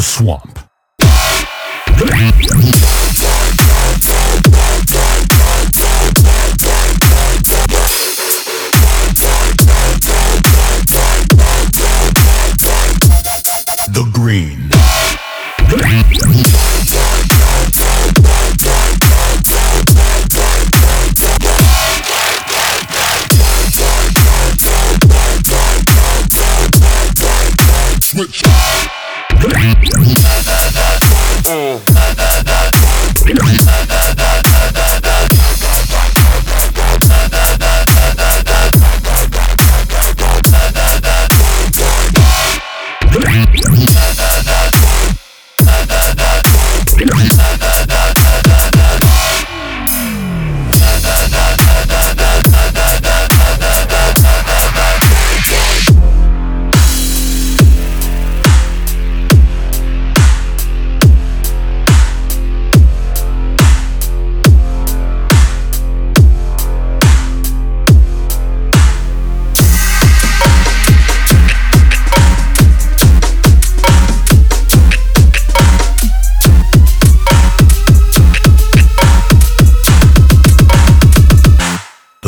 The swamp. The green. Switch.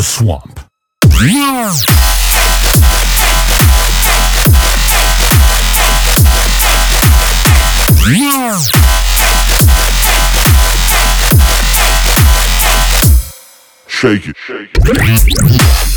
The swamp. Shake it. Shake it.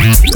Yeah.